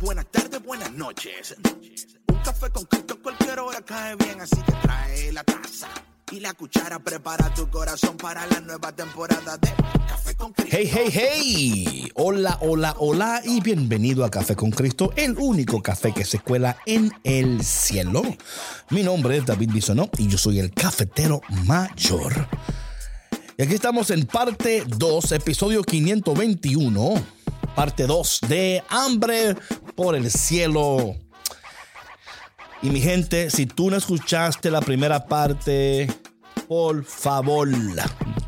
buenas tardes, buenas noches. Un café con Cristo en cualquier hora cae bien, así que trae la taza y la cuchara. Prepara tu corazón para la nueva temporada de Café con Cristo. Hey, hey, hey. Hola, hola, hola y bienvenido a Café con Cristo, el único café que se cuela en el cielo. Mi nombre es David Bisonó y yo soy el cafetero mayor. Y aquí estamos en parte 2, episodio 521, parte 2 de Hambre por el cielo. Y mi gente, si tú no escuchaste la primera parte, por favor,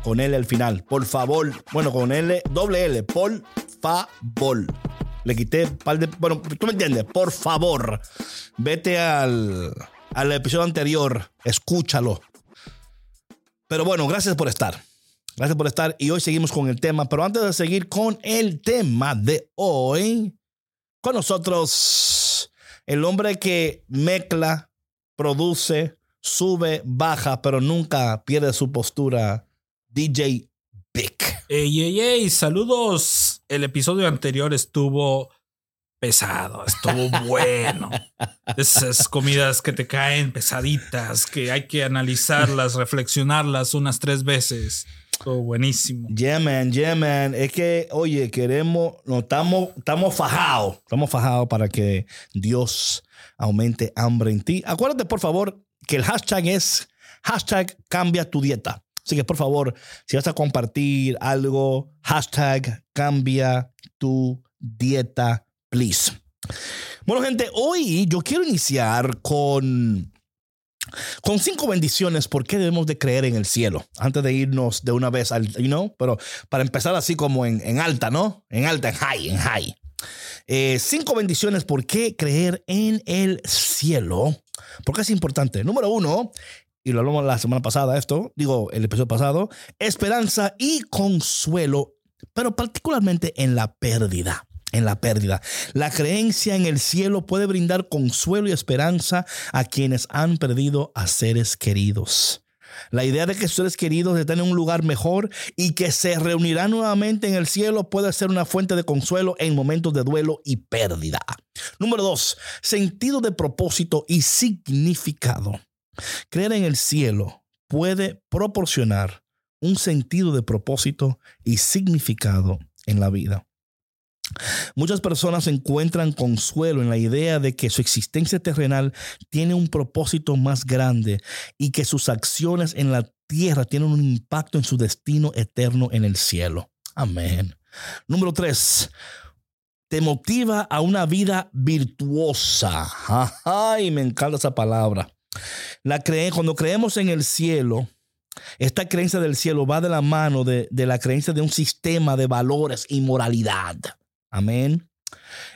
con L al final, por favor, bueno, con L, doble L, por favor. Le quité par de, bueno, tú me entiendes, por favor, vete al, al episodio anterior, escúchalo. Pero bueno, gracias por estar. Gracias por estar y hoy seguimos con el tema. Pero antes de seguir con el tema de hoy, con nosotros el hombre que mezcla, produce, sube, baja, pero nunca pierde su postura, DJ Big. Ey, ey, ey, saludos. El episodio anterior estuvo pesado, estuvo bueno. Esas comidas que te caen pesaditas, que hay que analizarlas, reflexionarlas unas tres veces. Buenísimo. Yeah, man, yeah, man. Es que, oye, queremos, no, estamos, estamos fajados. Estamos fajados para que Dios aumente hambre en ti. Acuérdate, por favor, que el hashtag es hashtag cambia tu dieta. Así que, por favor, si vas a compartir algo, hashtag cambia tu dieta, please. Bueno, gente, hoy yo quiero iniciar con con cinco bendiciones, ¿por qué debemos de creer en el cielo? Antes de irnos de una vez al, you know, pero para empezar así como en, en alta, ¿no? En alta, en high, en high. Eh, cinco bendiciones, ¿por qué creer en el cielo? Porque es importante. Número uno, y lo hablamos la semana pasada, esto, digo, el episodio pasado, esperanza y consuelo, pero particularmente en la pérdida en la pérdida. La creencia en el cielo puede brindar consuelo y esperanza a quienes han perdido a seres queridos. La idea de que sus seres queridos están en un lugar mejor y que se reunirán nuevamente en el cielo puede ser una fuente de consuelo en momentos de duelo y pérdida. Número dos, sentido de propósito y significado. Creer en el cielo puede proporcionar un sentido de propósito y significado en la vida. Muchas personas encuentran consuelo en la idea de que su existencia terrenal tiene un propósito más grande y que sus acciones en la tierra tienen un impacto en su destino eterno en el cielo. Amén. Número tres, te motiva a una vida virtuosa. Ay, me encanta esa palabra. La cree, cuando creemos en el cielo, esta creencia del cielo va de la mano de, de la creencia de un sistema de valores y moralidad. Amén.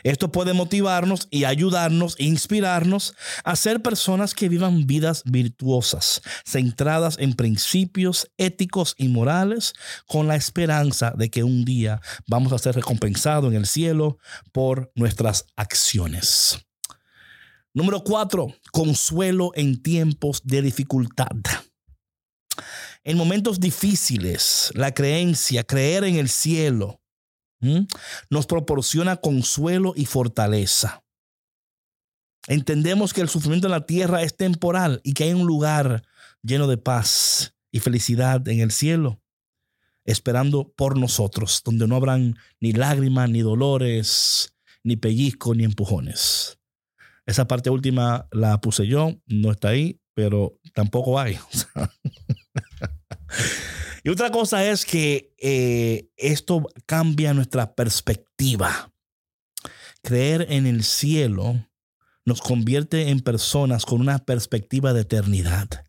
Esto puede motivarnos y ayudarnos, inspirarnos a ser personas que vivan vidas virtuosas, centradas en principios éticos y morales, con la esperanza de que un día vamos a ser recompensados en el cielo por nuestras acciones. Número cuatro, consuelo en tiempos de dificultad. En momentos difíciles, la creencia, creer en el cielo, nos proporciona consuelo y fortaleza. Entendemos que el sufrimiento en la tierra es temporal y que hay un lugar lleno de paz y felicidad en el cielo, esperando por nosotros, donde no habrán ni lágrimas, ni dolores, ni pellizcos, ni empujones. Esa parte última la puse yo, no está ahí, pero tampoco hay. Y otra cosa es que eh, esto cambia nuestra perspectiva. Creer en el cielo nos convierte en personas con una perspectiva de eternidad.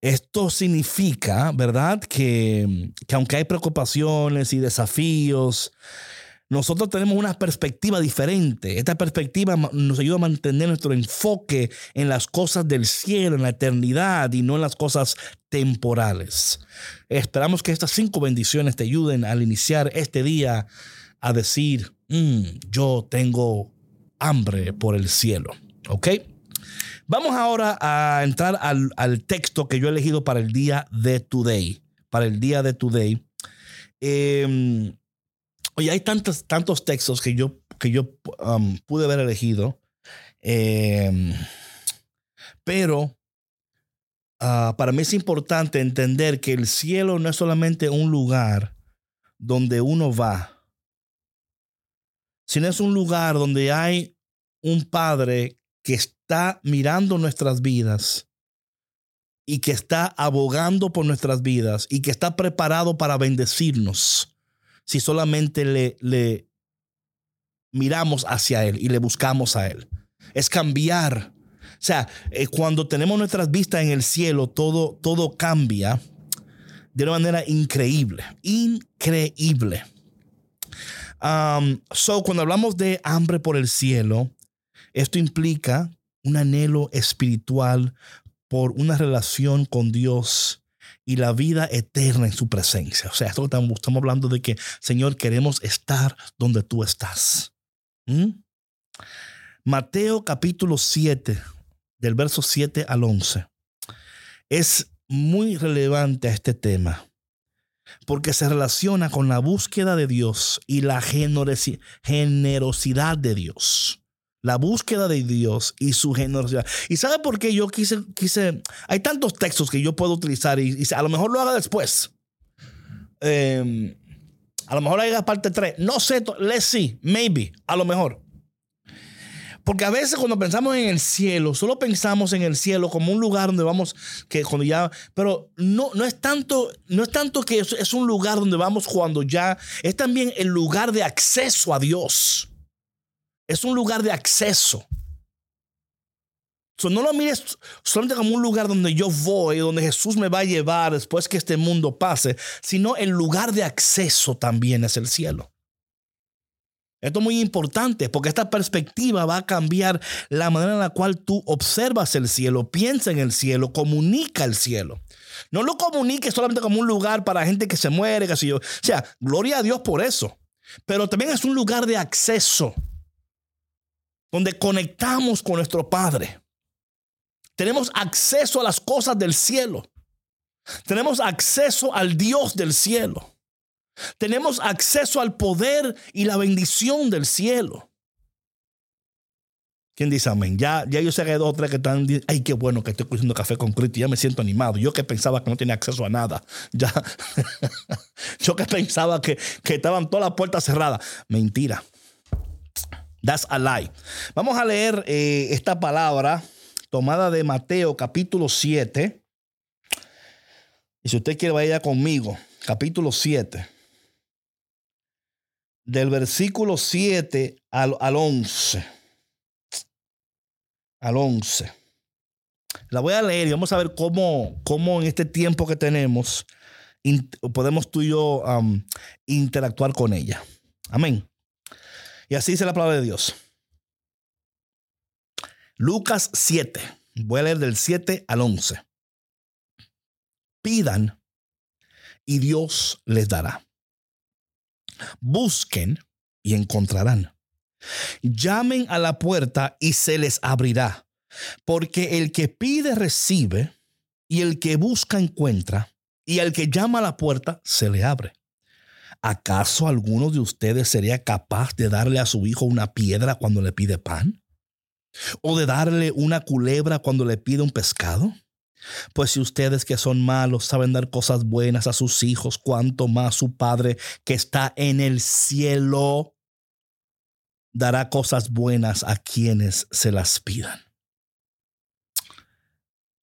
Esto significa, ¿verdad? Que, que aunque hay preocupaciones y desafíos, nosotros tenemos una perspectiva diferente. Esta perspectiva nos ayuda a mantener nuestro enfoque en las cosas del cielo, en la eternidad y no en las cosas temporales. Esperamos que estas cinco bendiciones te ayuden al iniciar este día a decir, mm, yo tengo hambre por el cielo. ¿Ok? Vamos ahora a entrar al, texto que yo he elegido para el día de today. Para el día de today. Eh, Oye, hay tantos, tantos textos que yo que yo um, pude haber elegido. Em, pero ah, para mí es importante entender que el cielo no es solamente un lugar donde uno va, sino es un lugar donde hay un Padre que está mirando nuestras vidas y que está abogando por nuestras vidas y que está preparado para bendecirnos si solamente le, le miramos hacia Él y le buscamos a Él. Es cambiar. O sea, eh, cuando tenemos nuestras vistas en el cielo, todo, todo cambia de una manera increíble. Increíble. So, cuando hablamos de hambre por el cielo, esto implica un anhelo espiritual por una relación con Dios y la vida eterna en su presencia. O sea, esto estamos, hablando de que, Señor, queremos estar donde tú estás. ¿Mm? Mateo capítulo 7, del verso 7 al 11, es muy relevante a este tema porque se relaciona con la búsqueda de Dios y la generosidad de Dios la búsqueda de Dios y su generosidad. ¿Y sabe por qué yo quise, quise, hay tantos textos que yo puedo utilizar y, a lo mejor lo haga después. Em, a lo mejor haga parte 3. No sé, let's see, maybe, a lo mejor. Porque a veces cuando pensamos en el cielo, solo pensamos en el cielo como un lugar donde vamos, que cuando ya, pero no, no es tanto, no es tanto que es un lugar donde vamos cuando ya, es también el lugar de acceso a Dios. Es un lugar de acceso. no lo mires solamente como un lugar donde yo voy, donde Jesús me va a llevar después que este mundo pase, sino el lugar de acceso también es el cielo. Esto es muy importante porque esta perspectiva va a cambiar la manera en la cual tú observas el cielo, piensa en el cielo, comunica el cielo. No lo comuniques solamente como un lugar para gente que se muere, que yo. O sea, gloria a Dios por eso. Pero también es un lugar de acceso donde conectamos con nuestro Padre. Tenemos acceso a las cosas del cielo. Tenemos acceso al Dios del cielo. Tenemos acceso al poder y la bendición del cielo. ¿Quién dice amén? Ya, ya yo sé que hay dos o tres que están ay, qué bueno que estoy cogiendo café con Cristo, ya me siento animado. Yo que pensaba que no tenía acceso a nada. Ya, yo que pensaba que, que estaban todas las puertas cerradas. Mentira. That's a lie. Vamos a leer eh, esta palabra tomada de Mateo capítulo 7. Y si usted quiere, vaya conmigo. Capítulo 7. Del versículo 7 al, al 11. Al 11. La voy a leer y vamos a ver cómo, cómo en este tiempo que tenemos podemos tú y yo interactuar con ella. Amén. Y así dice la palabra de Dios. Lucas 7. Voy a leer del 7 al 11. Pidan y Dios les dará. Busquen y encontrarán. Llamen a la puerta y se les abrirá. Porque el que pide recibe y el que busca encuentra y el que llama a la puerta se le abre. ¿Acaso alguno de ustedes sería capaz de darle a su hijo una piedra cuando le pide pan? ¿O de darle una culebra cuando le pide un pescado? Pues si ustedes que son malos saben dar cosas buenas a sus hijos, cuanto más su Padre que está en el cielo dará cosas buenas a quienes se las pidan.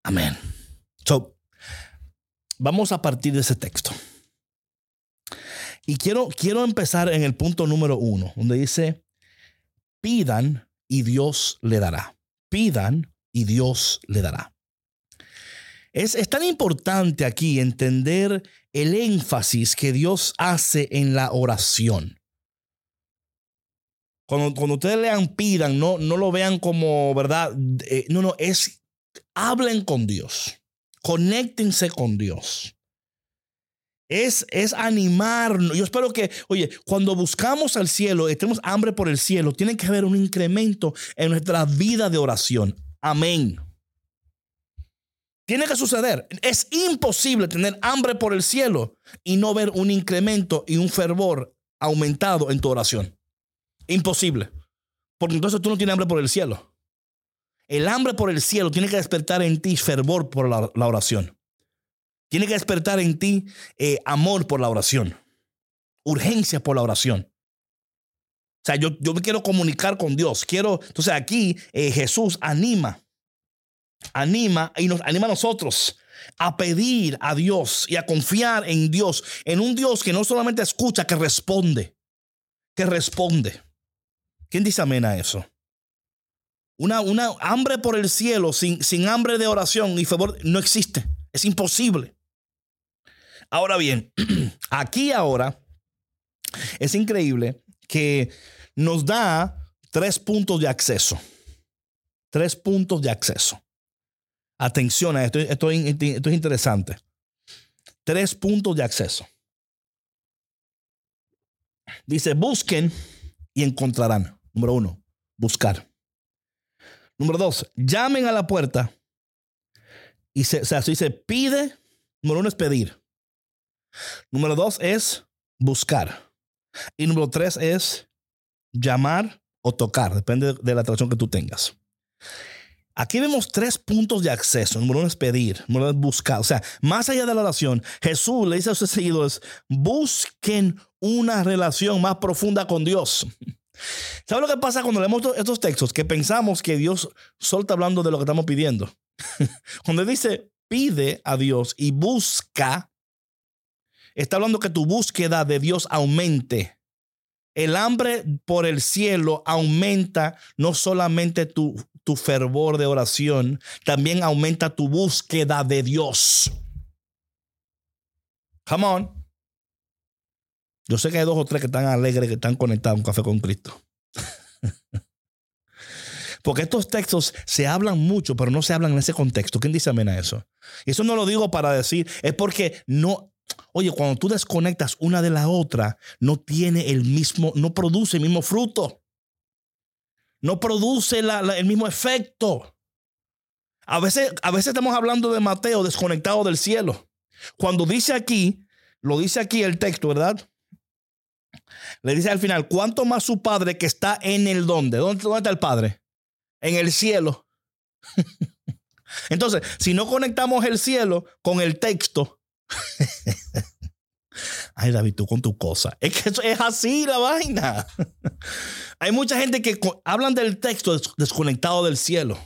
Amén. So, vamos a partir de ese texto. Y quiero, quiero empezar en el punto número uno, donde dice, pidan y Dios le dará. Pidan y Dios le dará. Es, es, tan importante aquí entender el énfasis que Dios hace en la oración. Cuando, cuando ustedes lean pidan, no, no lo vean como, ¿verdad? Eh, no, no, es hablen con Dios. Conéctense con Dios. Es, es animarnos. Yo espero que, oye, cuando buscamos al cielo y tenemos hambre por el cielo, tiene que haber un incremento en nuestra vida de oración. Amén. Tiene que suceder. Es imposible tener hambre por el cielo y no ver un incremento y un fervor aumentado en tu oración. Imposible. Porque entonces tú no tienes hambre por el cielo. El hambre por el cielo tiene que despertar en ti fervor por la, oración. Tiene que despertar en ti eh, amor por la oración. Urgencia por la oración. O sea, yo, yo me quiero comunicar con Dios. Quiero, entonces aquí eh, Jesús anima, anima y nos anima a nosotros a pedir a Dios y a confiar en Dios, en un Dios que no solamente escucha, que responde, que responde. ¿Quién dice amén a eso? Una, una hambre por el cielo sin, sin hambre de oración y favor no existe. Es imposible. Ahora bien, aquí ahora es increíble que nos da tres puntos de acceso. Tres puntos de acceso. Atención a esto, esto, esto es interesante. Tres puntos de acceso. Dice, busquen y encontrarán. Número uno, buscar. Número dos, llamen a la puerta. Y se, o sea, se dice pide. Número uno es pedir. Número dos es buscar. Y número tres es llamar o tocar. Depende de la atracción que tú tengas. Aquí vemos tres puntos de acceso. Número uno es pedir, número dos es buscar. O sea, más allá de la oración, Jesús le dice a sus seguidores, busquen una relación más profunda con Dios. ¿Sabes lo que pasa cuando leemos estos textos? Que pensamos que Dios solo hablando de lo que estamos pidiendo. cuando dice pide a Dios y busca, está hablando que tu búsqueda de Dios aumente. El hambre por el cielo aumenta no solamente tu, tu fervor de oración, también aumenta tu búsqueda de Dios. Come on. Yo sé que hay dos o tres que están alegres, que están conectados a un café con Cristo. Porque estos textos se hablan mucho, pero no se hablan en ese contexto. ¿Quién dice amén a eso? Y eso no lo digo para decir, es porque no, oye, cuando tú desconectas una de la otra, no tiene el mismo, no produce el mismo fruto. No produce el mismo efecto. A veces, a veces estamos hablando de Mateo desconectado del cielo. Cuando dice aquí, lo dice aquí el texto, ¿verdad? Le dice al final, ¿cuánto más su padre que está en el dónde? ¿Dónde, está el padre? En el cielo. Entonces, si no conectamos el cielo con el texto, ay David, tú con tu cosa, es que es así la vaina. Hay mucha gente que hablan del texto desconectado del cielo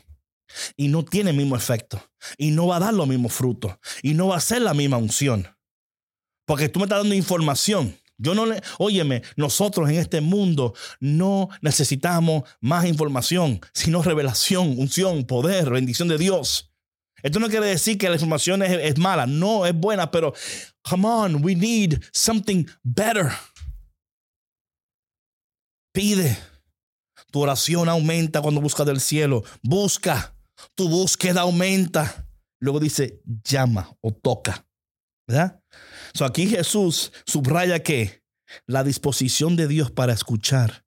y no tiene el mismo efecto y no va a dar los mismos frutos y no va a ser la misma unción. Porque tú me estás dando información yo no le, óyeme, nosotros en este mundo no necesitamos más información, sino revelación, unción, poder, bendición de Dios. Esto no quiere decir que la información es, mala, no, es buena, pero come on, we need something better. Pide. Tu oración aumenta cuando buscas del cielo. Busca. Tu búsqueda aumenta. Luego dice, llama o toca. ¿Verdad? So aquí Jesús subraya que la disposición de Dios para escuchar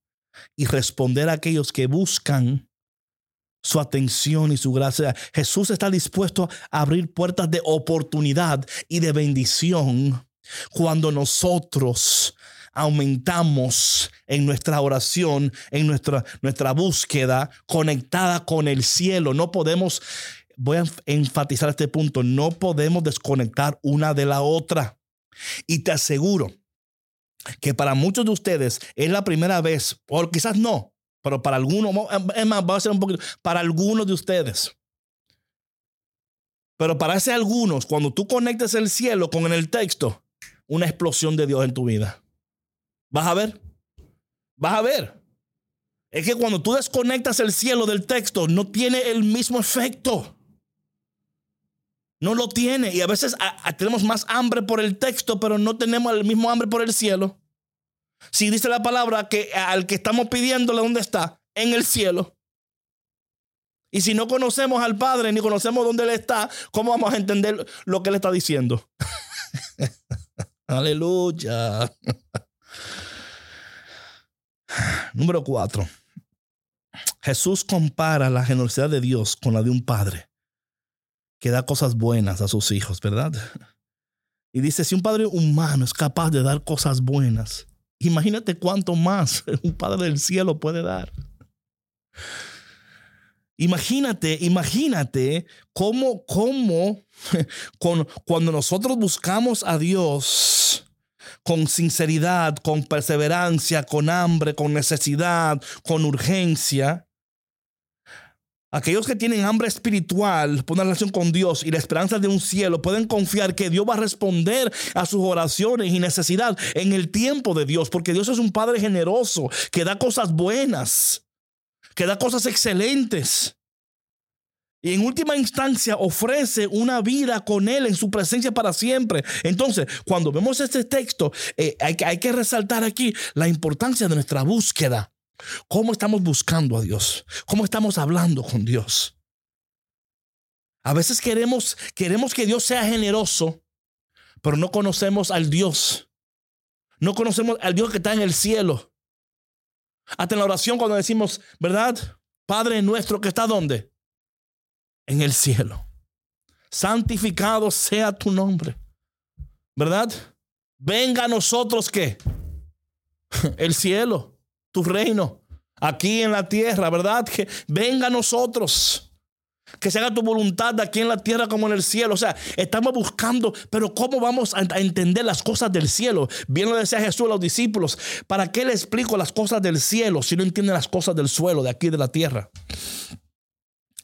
y responder a aquellos que buscan su atención y su gracia. Jesús está dispuesto a abrir puertas de oportunidad y de bendición cuando nosotros aumentamos en nuestra oración, en nuestra, nuestra búsqueda conectada con el cielo. No podemos, voy a enfatizar este punto, no podemos desconectar una de la otra. Y te aseguro que para muchos de ustedes es la primera vez, o quizás no, pero para algunos, es más, va a ser un poquito, para algunos de ustedes. Pero para ese algunos, cuando tú conectes el cielo con el texto, una explosión de Dios en tu vida. ¿Vas a ver? ¿Vas a ver? Es que cuando tú desconectas el cielo del texto, no tiene el mismo efecto. No lo tiene. Y a veces tenemos más hambre por el texto, pero no tenemos el mismo hambre por el cielo. Si dice la palabra que al que estamos pidiéndole dónde está, en el cielo. Y si no conocemos al Padre ni conocemos dónde Él está, ¿cómo vamos a entender lo que Él está diciendo? Aleluya. Número cuatro. Jesús compara la generosidad de Dios con la de un padre que da cosas buenas a sus hijos, ¿verdad? Y dice, si un padre humano es capaz de dar cosas buenas Imagínate cuánto más un Padre del cielo puede dar. Imagínate, imagínate cómo, cómo con, cuando nosotros buscamos a Dios con sinceridad, con perseverancia, con hambre, con necesidad, con urgencia, Aquellos que tienen hambre espiritual por una relación con Dios y la esperanza de un cielo pueden confiar que Dios va a responder a sus oraciones y necesidad en el tiempo de Dios, porque Dios es un Padre generoso que da cosas buenas, que da cosas excelentes. Y en última instancia ofrece una vida con Él en su presencia para siempre. Entonces, cuando vemos este texto, eh, hay, hay que resaltar aquí la importancia de nuestra búsqueda. ¿Cómo estamos buscando a Dios? ¿Cómo estamos hablando con Dios? A veces queremos, queremos que Dios sea generoso, pero no conocemos al Dios. No conocemos al Dios que está en el cielo. Hasta en la oración cuando decimos, ¿verdad? Padre nuestro que está donde? En el cielo. Santificado sea tu nombre. ¿Verdad? Venga a nosotros que el cielo tu reino aquí en la tierra, ¿verdad? Que venga a nosotros. Que se haga tu voluntad aquí en la tierra como en el cielo. O sea, estamos buscando, pero ¿cómo vamos a entender las cosas del cielo? Bien lo decía Jesús a los discípulos. ¿Para qué le explico las cosas del cielo si no entienden las cosas del suelo, de aquí de la tierra?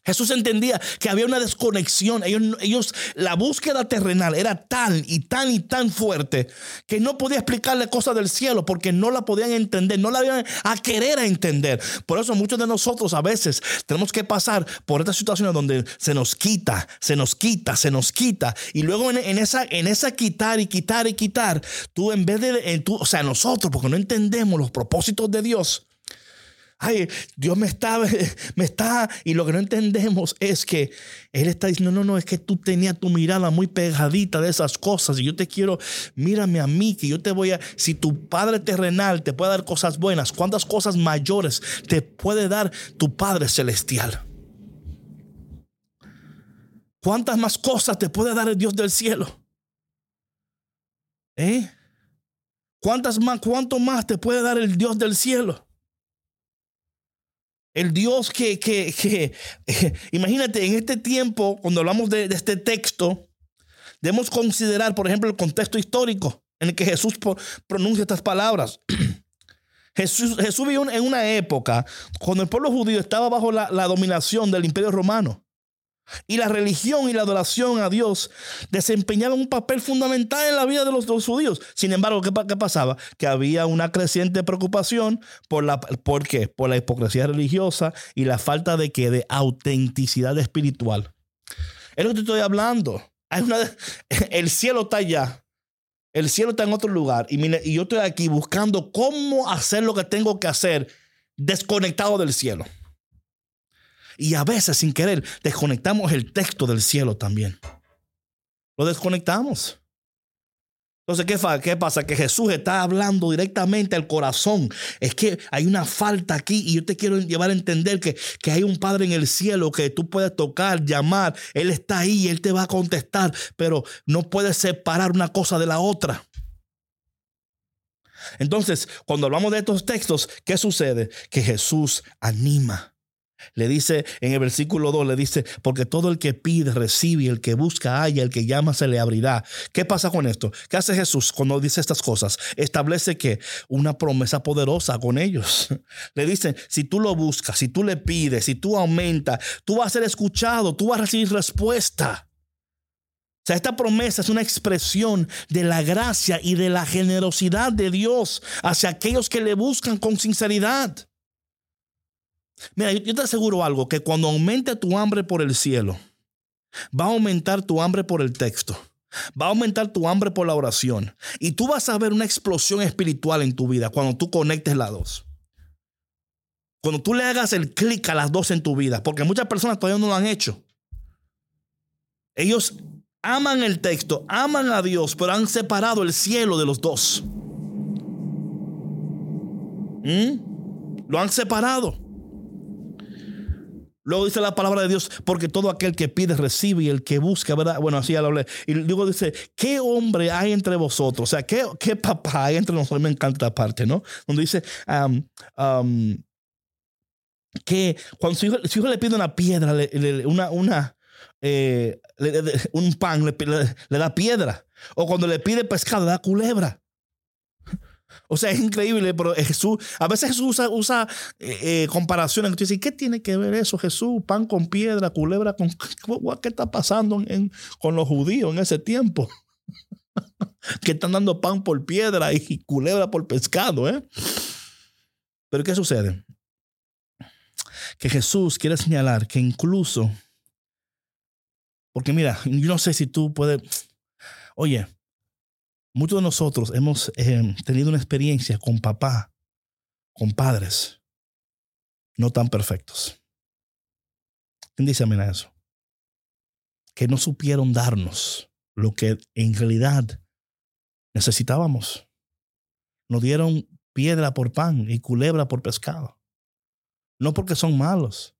Jesús entendía que había una desconexión. Ellos, la búsqueda terrenal era tan y tan y tan fuerte que no podía explicarle cosas del cielo porque no la podían entender, no la iban a querer entender. Por eso muchos de nosotros a veces tenemos que pasar por estas situaciones donde se nos quita, se nos quita, se nos quita. Y luego en, esa, en esa quitar y quitar y quitar, tú en vez de, tú, o sea, nosotros, porque no entendemos los propósitos de Dios, ay, Dios me está, me está, y lo que no entendemos es que Él está diciendo, no, no, es que tú tenías tu mirada muy pegadita de esas cosas y yo te quiero, mírame a mí, que yo te voy a, si tu Padre terrenal te puede dar cosas buenas, ¿cuántas cosas mayores te puede dar tu Padre celestial? ¿Cuántas más cosas te puede dar el Dios del cielo? ¿Eh? ¿Cuántas más, cuánto más te puede dar el Dios del cielo? El Dios que, que, imagínate, en este tiempo, cuando hablamos de, este texto, debemos considerar, por ejemplo, el contexto histórico en el que Jesús pronuncia estas palabras. Jesús, Jesús vivió en una época cuando el pueblo judío estaba bajo la dominación del imperio romano. Y la religión y la adoración a Dios desempeñaban un papel fundamental en la vida de los, judíos. Sin embargo, ¿qué, pasaba? Que había una creciente preocupación por la, ¿por por la hipocresía religiosa y la falta de, que, de autenticidad espiritual. Es lo que te estoy hablando. el cielo está allá. El cielo está en otro lugar. Y, y yo estoy aquí buscando cómo hacer lo que tengo que hacer desconectado del cielo. Y a veces sin querer desconectamos el texto del cielo también. Lo desconectamos. Entonces, ¿qué, ¿qué, pasa? Que Jesús está hablando directamente al corazón. Es que hay una falta aquí y yo te quiero llevar a entender que, que hay un Padre en el cielo que tú puedes tocar, llamar. Él está ahí, Él te va a contestar, pero no puedes separar una cosa de la otra. Entonces, cuando hablamos de estos textos, ¿qué sucede? Que Jesús anima le dice en el versículo 2, le dice, porque todo el que pide, recibe, el que busca, haya, el que llama, se le abrirá. ¿Qué pasa con esto? ¿Qué hace Jesús cuando dice estas cosas? Establece que una promesa poderosa con ellos. Le dice, si tú lo buscas, si tú le pides, si tú aumentas, tú vas a ser escuchado, tú vas a recibir respuesta. O sea, esta promesa es una expresión de la gracia y de la generosidad de Dios hacia aquellos que le buscan con sinceridad. Mira, yo te aseguro algo, que cuando aumente tu hambre por el cielo, va a aumentar tu hambre por el texto. Va a aumentar tu hambre por la oración. Y tú vas a ver una explosión espiritual en tu vida cuando tú conectes las dos. Cuando tú le hagas el clic a las dos en tu vida. Porque muchas personas todavía no lo han hecho. Ellos aman el texto, aman a Dios, pero han separado el cielo de los dos. ¿Mm? Lo han separado. Luego dice la palabra de Dios, porque todo aquel que pide recibe y el que busca, ¿verdad? Bueno, así ya lo hablé. Y luego dice, ¿qué hombre hay entre vosotros? O sea, ¿qué, qué papá hay entre nosotros? Me encanta esta parte, ¿no? Donde dice um, que cuando su hijo, le pide una piedra, una, una, eh, un pan, le da piedra. O cuando le pide pescado, le da culebra. O sea, es increíble, pero Jesús, a veces Jesús usa, eh, eh, comparaciones. Tú ¿qué tiene que ver eso, Jesús? Pan con piedra, culebra con... ¿Qué está pasando con los judíos en ese tiempo? que están dando pan por piedra y culebra por pescado, ¿eh? Pero ¿qué sucede? Que Jesús quiere señalar que incluso, porque mira, yo no sé si tú puedes, oye, Muchos de nosotros hemos eh, tenido una experiencia con papá, con padres, no tan perfectos. ¿Quién dice amén a eso? Que no supieron darnos lo que en realidad necesitábamos. Nos dieron piedra por pan y culebra por pescado. No porque son malos,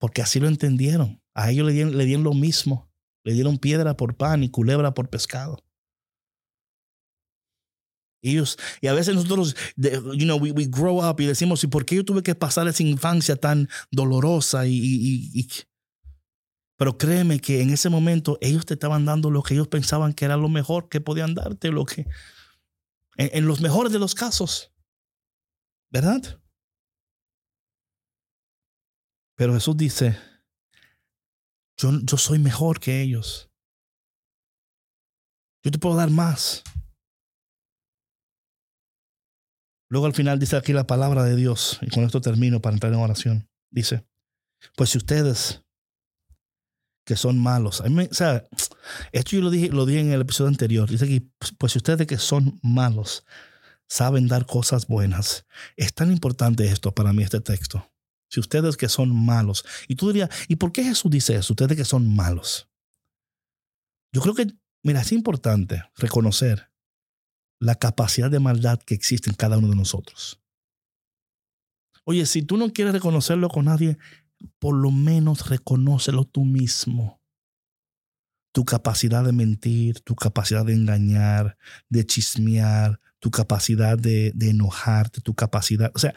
porque así lo entendieron. A ellos le dieron, le dieron lo mismo. Le dieron piedra por pan y culebra por pescado. Y a veces nosotros, you know, we, we, grow up y decimos, ¿y por qué yo tuve que pasar esa infancia tan dolorosa? Y, y, pero créeme que en ese momento ellos te estaban dando lo que ellos pensaban que era lo mejor que podían darte, lo que, en, en los mejores de los casos, ¿verdad? Pero Jesús dice, yo, yo soy mejor que ellos. Yo te puedo dar más. Luego al final dice aquí la palabra de Dios, y con esto termino para entrar en oración. Dice, pues si ustedes que son malos, o sea, esto yo lo dije, lo dije en el episodio anterior, dice aquí, pues si ustedes que son malos saben dar cosas buenas, es tan importante esto para mí, este texto. Si ustedes que son malos, y tú dirías, ¿y por qué Jesús dice eso? Ustedes que son malos. Yo creo que, mira, es importante reconocer la capacidad de maldad que existe en cada uno de nosotros. Oye, si tú no quieres reconocerlo con nadie, por lo menos reconócelo tú mismo. Tu capacidad de mentir, tu capacidad de engañar, de chismear, tu capacidad de, enojarte, tu capacidad, o sea,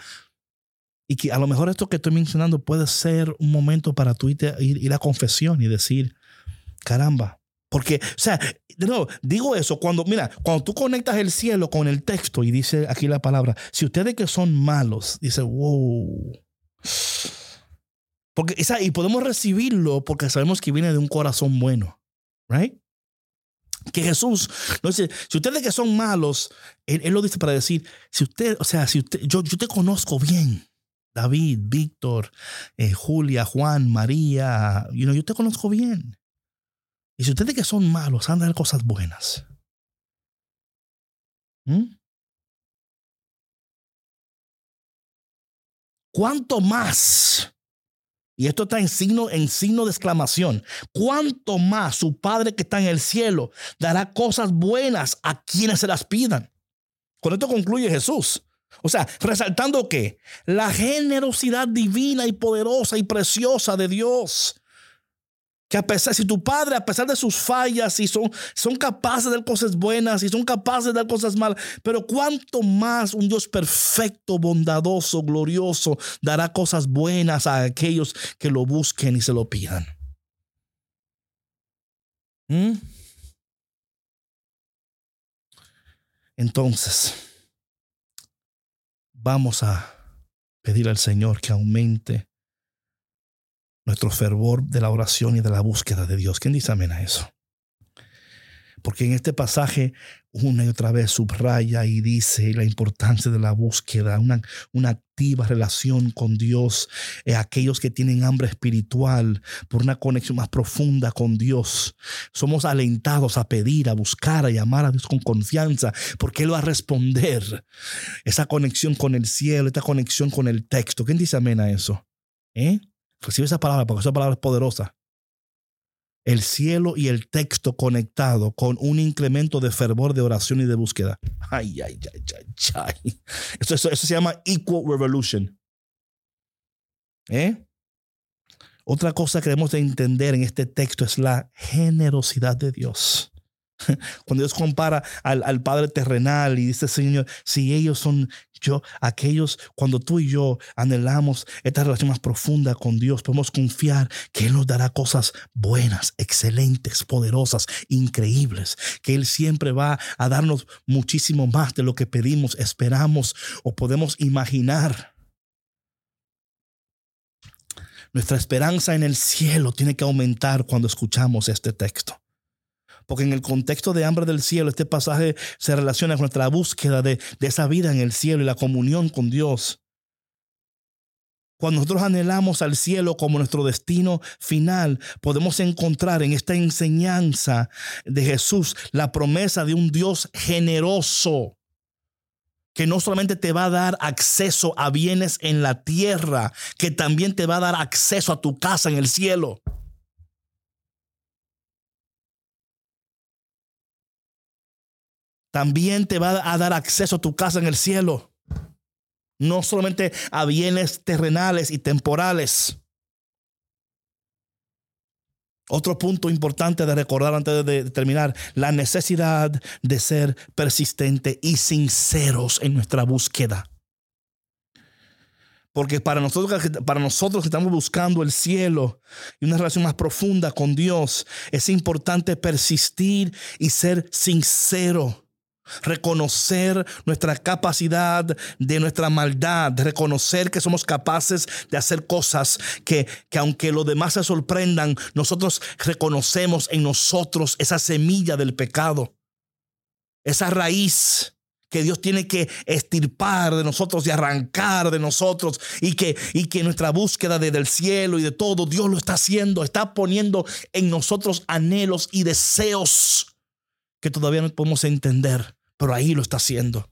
y que a lo mejor esto que estoy mencionando puede ser un momento para tú ir, ir a confesión y decir, caramba, porque, o sea, de digo eso cuando, mira, cuando tú conectas el cielo con el texto y dice aquí la palabra, si ustedes que son malos, dice, wow. Porque, y podemos recibirlo porque sabemos que viene de un corazón bueno, right? Que Jesús no dice, si ustedes que son malos, él, lo dice para decir, si usted, o sea, si usted, yo, yo te conozco bien, David, Víctor, eh, Julia, Juan, María, you know, yo te conozco bien. Y si ustedes que son malos dar cosas buenas. ¿Mm? ¿Cuánto más? Y esto está en signo, en signo de exclamación. ¿Cuánto más su Padre que está en el cielo dará cosas buenas a quienes se las pidan? Con esto concluye Jesús. O sea, resaltando que la generosidad divina y poderosa y preciosa de Dios que a pesar, si tu padre, a pesar de sus fallas, y son, son capaces de dar cosas buenas y son capaces de dar cosas malas, pero cuánto más un Dios perfecto, bondadoso, glorioso, dará cosas buenas a aquellos que lo busquen y se lo pidan. ¿Mm? Entonces, vamos a pedir al Señor que aumente nuestro fervor de la oración y de la búsqueda de Dios. ¿Quién dice amén a eso? Porque en este pasaje una y otra vez subraya y dice la importancia de la búsqueda, una, una activa relación con Dios, eh, aquellos que tienen hambre espiritual por una conexión más profunda con Dios. Somos alentados a pedir, a buscar, a llamar a Dios con confianza, porque Él va a responder. Esa conexión con el cielo, esta conexión con el texto. ¿Quién dice amén a eso? ¿Eh? Recibe esa palabra porque esa palabra es poderosa. El cielo y el texto conectado con un incremento de fervor de oración y de búsqueda. Ay, ay, ay, ay, ay. Eso, eso, se llama equal revolution. ¿Eh? Otra cosa que debemos de entender en este texto es la generosidad de Dios. Cuando Dios compara al, Padre terrenal y dice, Señor, si ellos son yo, aquellos, cuando tú y yo anhelamos esta relación más profunda con Dios, podemos confiar que Él nos dará cosas buenas, excelentes, poderosas, increíbles, que Él siempre va a darnos muchísimo más de lo que pedimos, esperamos o podemos imaginar. Nuestra esperanza en el cielo tiene que aumentar cuando escuchamos este texto porque en el contexto de hambre del cielo, este pasaje se relaciona con nuestra búsqueda de, esa vida en el cielo y la comunión con Dios. Cuando nosotros anhelamos al cielo como nuestro destino final, podemos encontrar en esta enseñanza de Jesús la promesa de un Dios generoso que no solamente te va a dar acceso a bienes en la tierra, que también te va a dar acceso a tu casa en el cielo. También te va a dar acceso a tu casa en el cielo. No solamente a bienes terrenales y temporales. Otro punto importante de recordar antes de terminar, la necesidad de ser persistente y sinceros en nuestra búsqueda. Porque para nosotros, para nosotros que estamos buscando el cielo y una relación más profunda con Dios, es importante persistir y ser sincero reconocer nuestra capacidad de nuestra maldad, reconocer que somos capaces de hacer cosas que, que aunque los demás se sorprendan, nosotros reconocemos en nosotros esa semilla del pecado, esa raíz que Dios tiene que estirpar de nosotros y arrancar de nosotros y que, y que nuestra búsqueda de, del cielo y de todo, Dios lo está haciendo, está poniendo en nosotros anhelos y deseos que todavía no podemos entender, pero ahí lo está haciendo.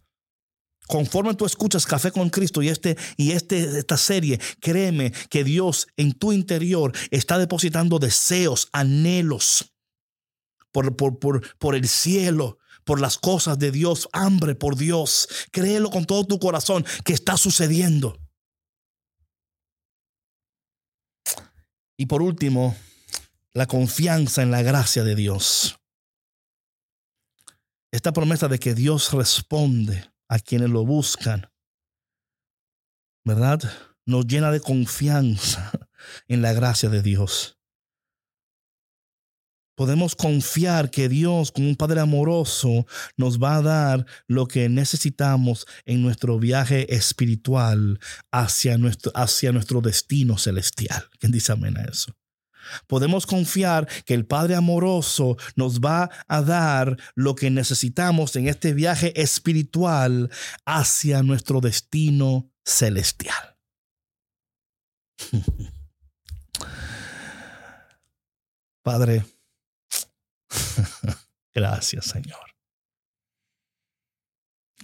Conforme tú escuchas Café con Cristo y, este, y este, esta serie, créeme que Dios en tu interior está depositando deseos, anhelos por, por, por, por el cielo, por las cosas de Dios, hambre por Dios. Créelo con todo tu corazón que está sucediendo. Y por último, la confianza en la gracia de Dios. Esta promesa de que Dios responde a quienes lo buscan, ¿verdad? Nos llena de confianza en la gracia de Dios. Podemos confiar que Dios, como un Padre amoroso, nos va a dar lo que necesitamos en nuestro viaje espiritual hacia nuestro, hacia nuestro destino celestial. ¿Quién dice amén a eso? Podemos confiar que el Padre amoroso nos va a dar lo que necesitamos en este viaje espiritual hacia nuestro destino celestial. Padre, gracias Señor.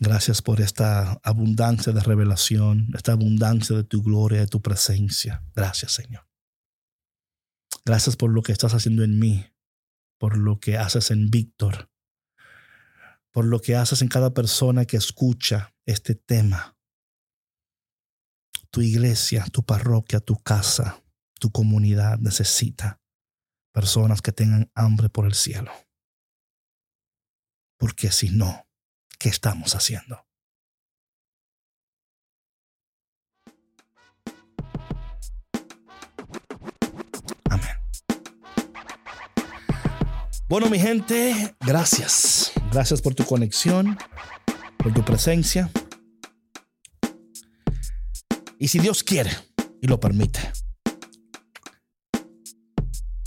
Gracias por esta abundancia de revelación, esta abundancia de tu gloria, de tu presencia. Gracias Señor. Gracias por lo que estás haciendo en mí, por lo que haces en Víctor, por lo que haces en cada persona que escucha este tema. Tu iglesia, tu parroquia, tu casa, tu comunidad necesita personas que tengan hambre por el cielo. Porque si no, ¿qué estamos haciendo? Bueno, mi gente, gracias. Gracias por tu conexión, por tu presencia. Y si Dios quiere y lo permite,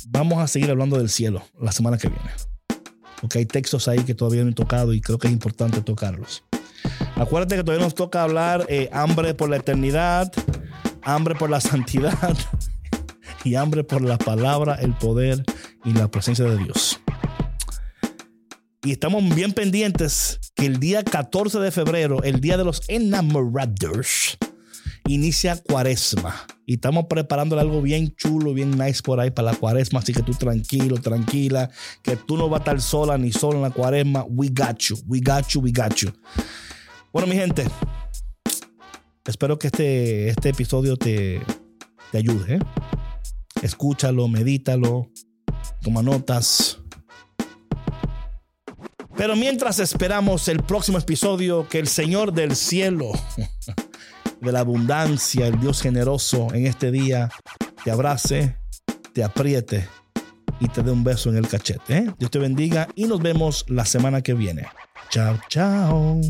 vamos a seguir hablando del cielo la semana que viene. Porque hay textos ahí que todavía no he tocado y creo que es importante tocarlos. Acuérdate que todavía nos toca hablar eh, hambre por la eternidad, hambre por la santidad y hambre por la palabra, el poder y la presencia de Dios. Y estamos bien pendientes que el día 14 de febrero, el día de los enamorados, inicia cuaresma. Y estamos preparando algo bien chulo, bien nice por ahí para la cuaresma. Así que tú tranquilo, tranquila, que tú no vas a estar sola ni solo en la cuaresma. We got you, we got you, we got you. Bueno, mi gente, espero que este, este episodio te, te ayude. ¿eh? Escúchalo, medítalo, toma notas. Pero mientras esperamos el próximo episodio, que el Señor del cielo, de la abundancia, el Dios generoso en este día, te abrace, te apriete y te dé un beso en el cachete. ¿eh? Dios te bendiga y nos vemos la semana que viene. Chao, chao.